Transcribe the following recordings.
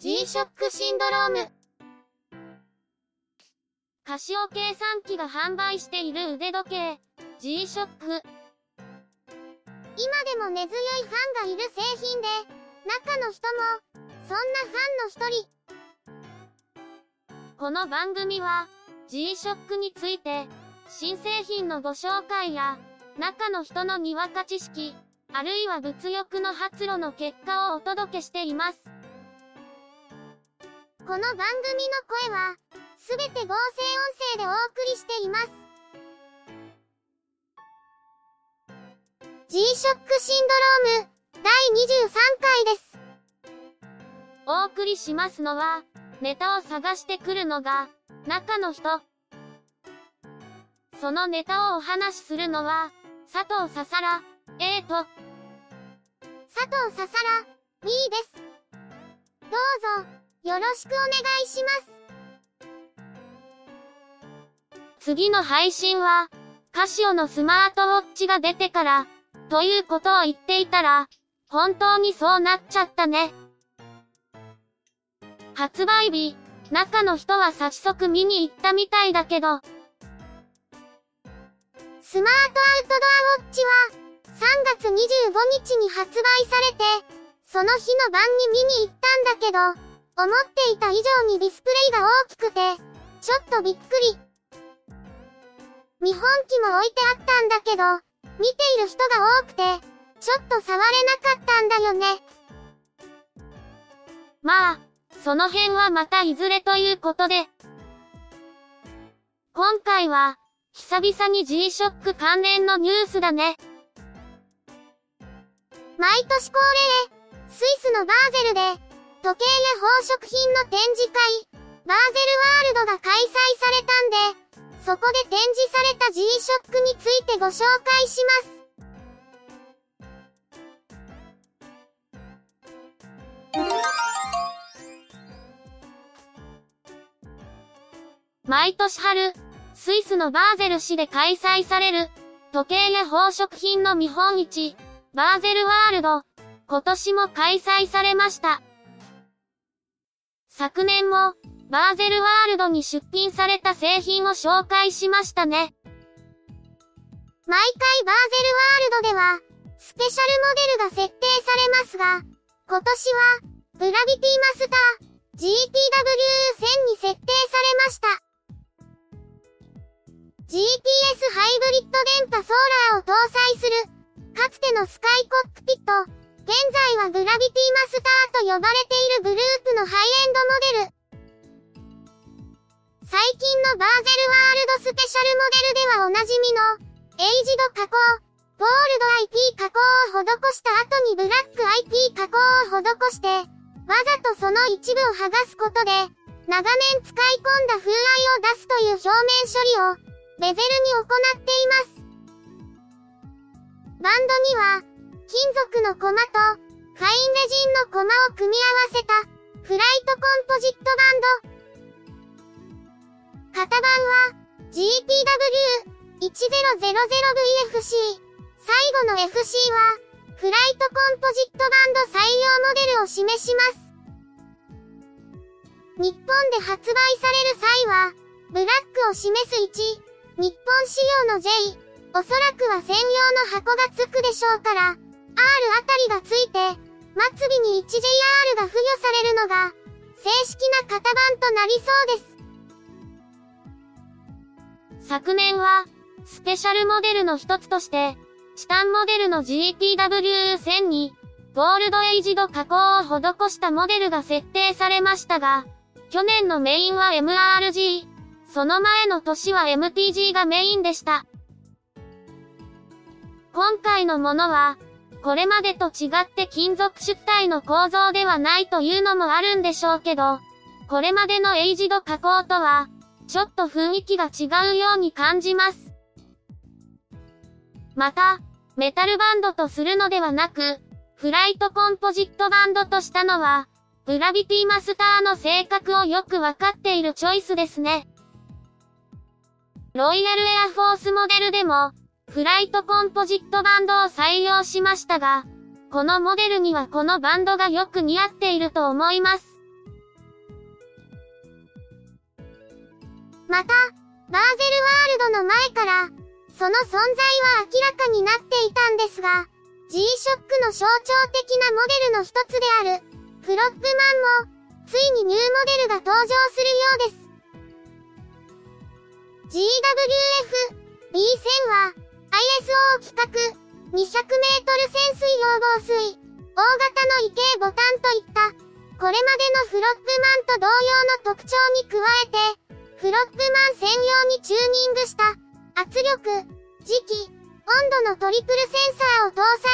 G-SHOCK シンドローム。カシオ計算機が販売している腕時計、G-SHOCK。今でも根強いファンがいる製品で、中の人も、そんなファンの一人。この番組は、G-SHOCK について、新製品のご紹介や、中の人のにわか知識、あるいは物欲の発露の結果をお届けしています。この番組の声は、すべて合成音声でお送りしています。G-SHOCK シンドローム、第23回です。お送りしますのは、ネタを探してくるのが、中の人。そのネタをお話しするのは、佐藤ささら、A と、佐藤ささら、B です。どうぞ、よろしくお願いします。次の配信は、カシオのスマートウォッチが出てから、ということを言っていたら、本当にそうなっちゃったね。発売日、中の人は早速見に行ったみたいだけど、スマートアウトドアウォッチは、3月25日に発売されて、その日の晩に見に行ったんだけど、思っていた以上にディスプレイが大きくて、ちょっとびっくり。見本機も置いてあったんだけど、見ている人が多くて、ちょっと触れなかったんだよね。まあ、その辺はまたいずれということで。今回は、久々に G-SHOCK 関連のニュースだね。毎年恒例、スイスのバーゼルで、時計や宝飾品の展示会、バーゼルワールドが開催されたんで、そこで展示された G-SHOCK についてご紹介します。毎年春、スイスのバーゼル市で開催される、時計や宝飾品の見本市、バーゼルワールド、今年も開催されました。昨年も、バーゼルワールドに出品された製品を紹介しましたね。毎回バーゼルワールドでは、スペシャルモデルが設定されますが、今年は、グラビティマスター、GTW1000 に設定されました。GPS ハイブリッド電波ソーラーを搭載する、かつてのスカ長年使い込んだ風合いを出すという表面処理を、ベゼルに行っています。バンドには、金属のコマと、ファインレジンのコマを組み合わせた、フライトコンポジットバンド。型番は、GPW1000VFC。最後の FC は、フライトコンポジットバンド採用モデルを示します。日本で発売される際は、ブラックを示す1、日本仕様の J、おそらくは専用の箱がつくでしょうから、R あたりがついて、末尾に 1JR が付与されるのが、正式な型番となりそうです。昨年は、スペシャルモデルの一つとして、チタンモデルの GTW1000 に、ゴールドエイジド加工を施したモデルが設定されましたが、去年のメインは MRG、その前の年は MTG がメインでした。今回のものは、これまでと違って金属出体の構造ではないというのもあるんでしょうけど、これまでのエイジド加工とは、ちょっと雰囲気が違うように感じます。また、メタルバンドとするのではなく、フライトコンポジットバンドとしたのは、グラビティマスターの性格をよくわかっているチョイスですね。ロイヤルエアフォースモデルでも、フライトコンポジットバンドを採用しましたが、このモデルにはこのバンドがよく似合っていると思います。また、バーゼルワールドの前から、その存在は明らかになっていたんですが、G-SHOCK の象徴的なモデルの一つである、フロップマンも、ついにニューモデルが登場するようです。GWF B1000 は ISO 規格200メートル潜水用防水。大型の異形ボタンといったこれまでのフロップマンと同様の特徴に加えてフロップマン専用にチューニングした圧力、磁気、温度のトリプルセンサーを搭載。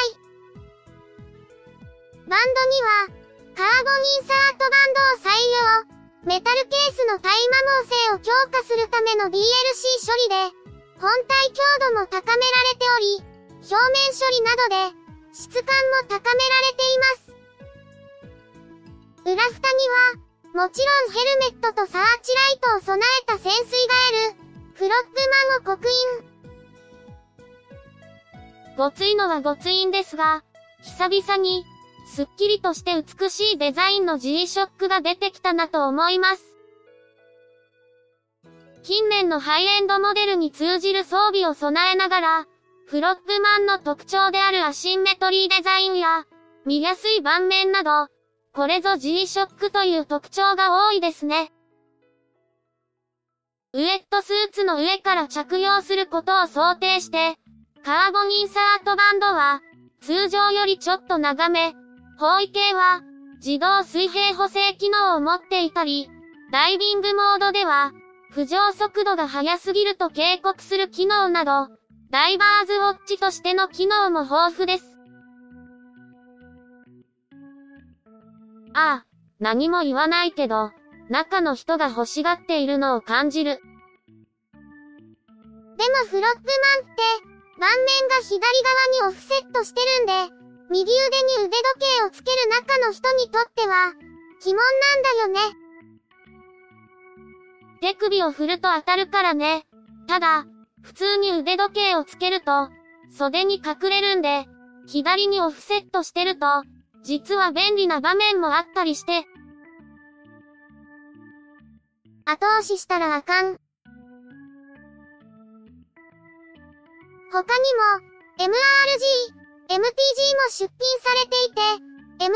バンドにはカーボンインサートバンドを採用メタルケースの耐摩耗性を強化するための DLC 処理で本体強度も高められており、表面処理などで質感も高められています。裏蓋には、もちろんヘルメットとサーチライトを備えた潜水ガエル、フロップマンを刻印。ごついのはごついんですが、久々に、すっきりとして美しいデザインの G-SHOCK が出てきたなと思います。近年のハイエンドモデルに通じる装備を備えながら、フロップマンの特徴であるアシンメトリーデザインや、見やすい盤面など、これぞ G-SHOCK という特徴が多いですね。ウエットスーツの上から着用することを想定して、カーボンインサートバンドは、通常よりちょっと長め、方位系は、自動水平補正機能を持っていたり、ダイビングモードでは、浮上速度が速すぎると警告する機能など、ダイバーズウォッチとしての機能も豊富です。ああ、何も言わないけど、中の人が欲しがっているのを感じる。でもフロップマンって、盤面が左側にオフセットしてるんで、右腕に腕時計をつける中の人にとっては、鬼門なんだよね。手首を振ると当たるからね。ただ、普通に腕時計をつけると、袖に隠れるんで、左にオフセットしてると、実は便利な場面もあったりして。後押ししたらあかん。他にも、MRG、MTG も出品されていて、MRG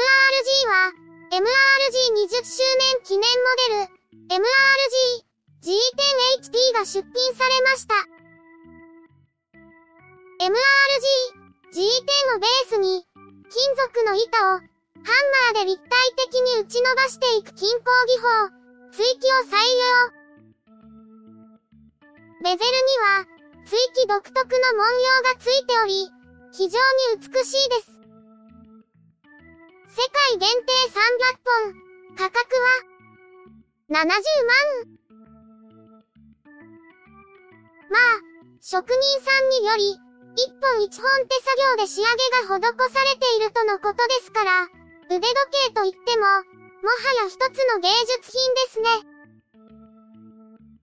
は、MRG20 周年記念モデル、MRG G10HT が出品されました。MRG G10 をベースに、金属の板を、ハンマーで立体的に打ち伸ばしていく均衡技法、追記を採用。ベゼルには、追記独特の文様がついており、非常に美しいです。世界限定300本、価格は、70万。まあ、職人さんにより、一本一本手作業で仕上げが施されているとのことですから、腕時計といっても、もはや一つの芸術品ですね。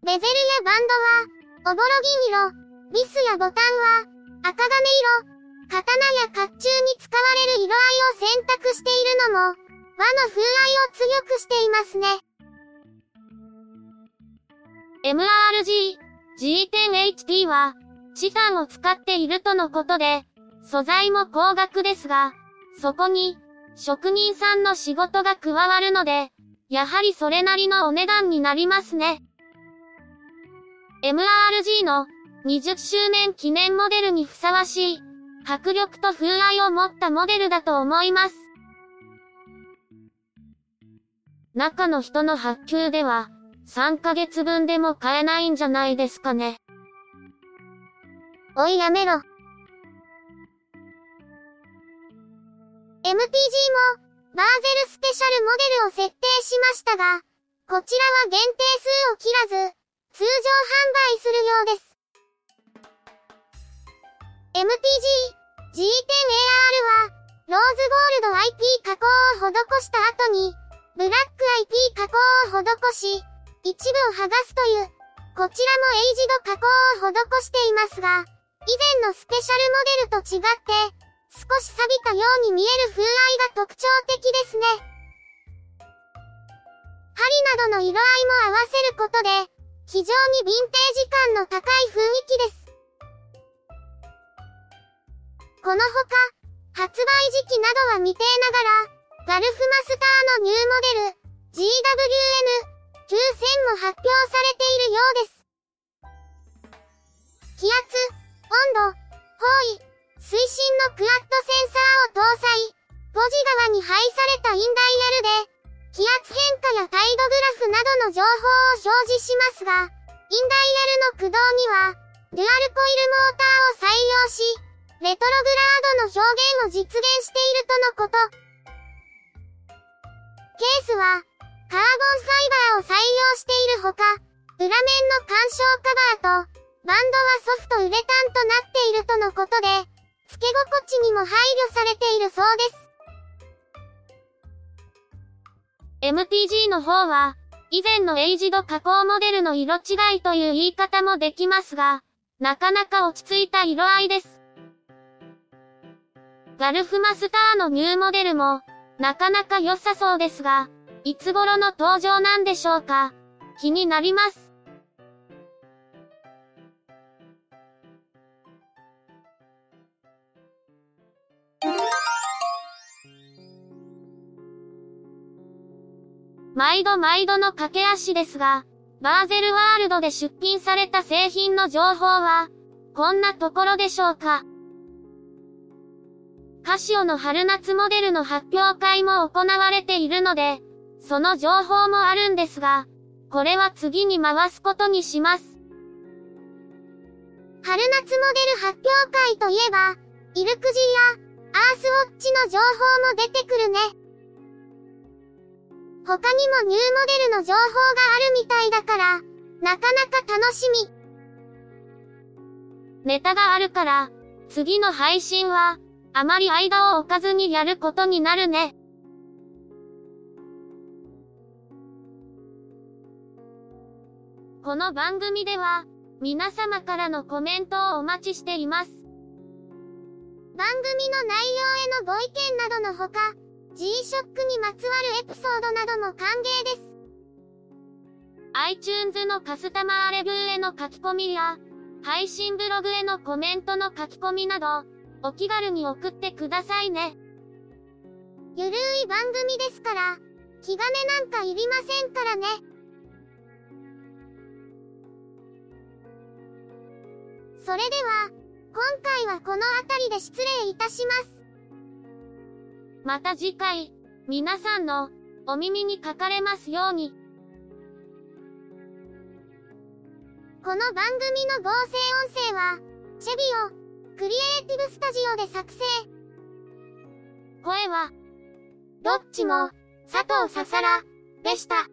ベゼルやバンドは、おぼろ銀色、ビスやボタンは、赤金色、刀や甲冑に使われる色合いを選択しているのも、和の風合いを強くしていますね。MRG G10HT は、チタンを使っているとのことで、素材も高額ですが、そこに、職人さんの仕事が加わるので、やはりそれなりのお値段になりますね。MRG の20周年記念モデルにふさわしい、迫力と風合いを持ったモデルだと思います。中の人の発給では、3ヶ月分でも買えないんじゃないですかね。おいやめろ。MTG も、バーゼルスペシャルモデルを設定しましたが、こちらは限定数を切らず、通常販売するようです。MTG G10AR は、ローズゴールド IP 加工を施した後に、ブラック IP 加工を施し、一部を剥がすという、こちらもエイジド加工を施していますが、以前のスペシャルモデルと違って、少し錆びたように見える風合いが特徴的ですね。針などの色合いも合わせることで、非常にヴィンテージ感の高い雰囲気です。このほか、発売時期などは未定ながら、ガルフマスターのニューモデル、GWN9000 も発表されているようです。気圧、温度、方位、推進のクアッドセンサーを搭載、5時側に配されたインダイヤルで、気圧変化やタイドグラフなどの情報を表示しますが、インダイヤルの駆動には、デュアルコイルモーターを採用し、レトログラードの表現を実現しているとのこと。ケースは、カーボンファイバーを採用しているほか、裏面の干渉カバーと、バンドはソフトウレタンとなっているとのことで、付け心地にも配慮されているそうです。MTG の方は、以前のエイジド加工モデルの色違いという言い方もできますが、なかなか落ち着いた色合いです。ガルフマスターのニューモデルも、なかなか良さそうですが、いつ頃の登場なんでしょうか？気になります。毎度毎度の駆け足ですが、バーゼルワールドで出品された製品の情報は、こんなところでしょうか？カシオの春夏モデルの発表会も行われているので、その情報もあるんですが、これは次に回すことにします。春夏モデル発表会といえば、イルクジーやアースウォッチの情報も出てくるね。他にもニューモデルの情報があるみたいだから、なかなか楽しみ。ネタがあるから、次の配信は、あまり間を置かずにやることになるね。この番組では、皆様からのコメントをお待ちしています。番組の内容へのご意見などのほか、G-SHOCK にまつわるエピソードなども歓迎です。iTunes のカスタマーレビューへの書き込みや、配信ブログへのコメントの書き込みなど、お気軽に送ってくださいね。ゆるい番組ですから、気兼ねなんかいりませんからね。それでは、今回はこの辺りで失礼いたします。また次回、皆さんのお耳にかかれますように。この番組の合成音声は、チェビオ、クリエイティブスタジオで作成。声は、どっちも、佐藤ささら、でした。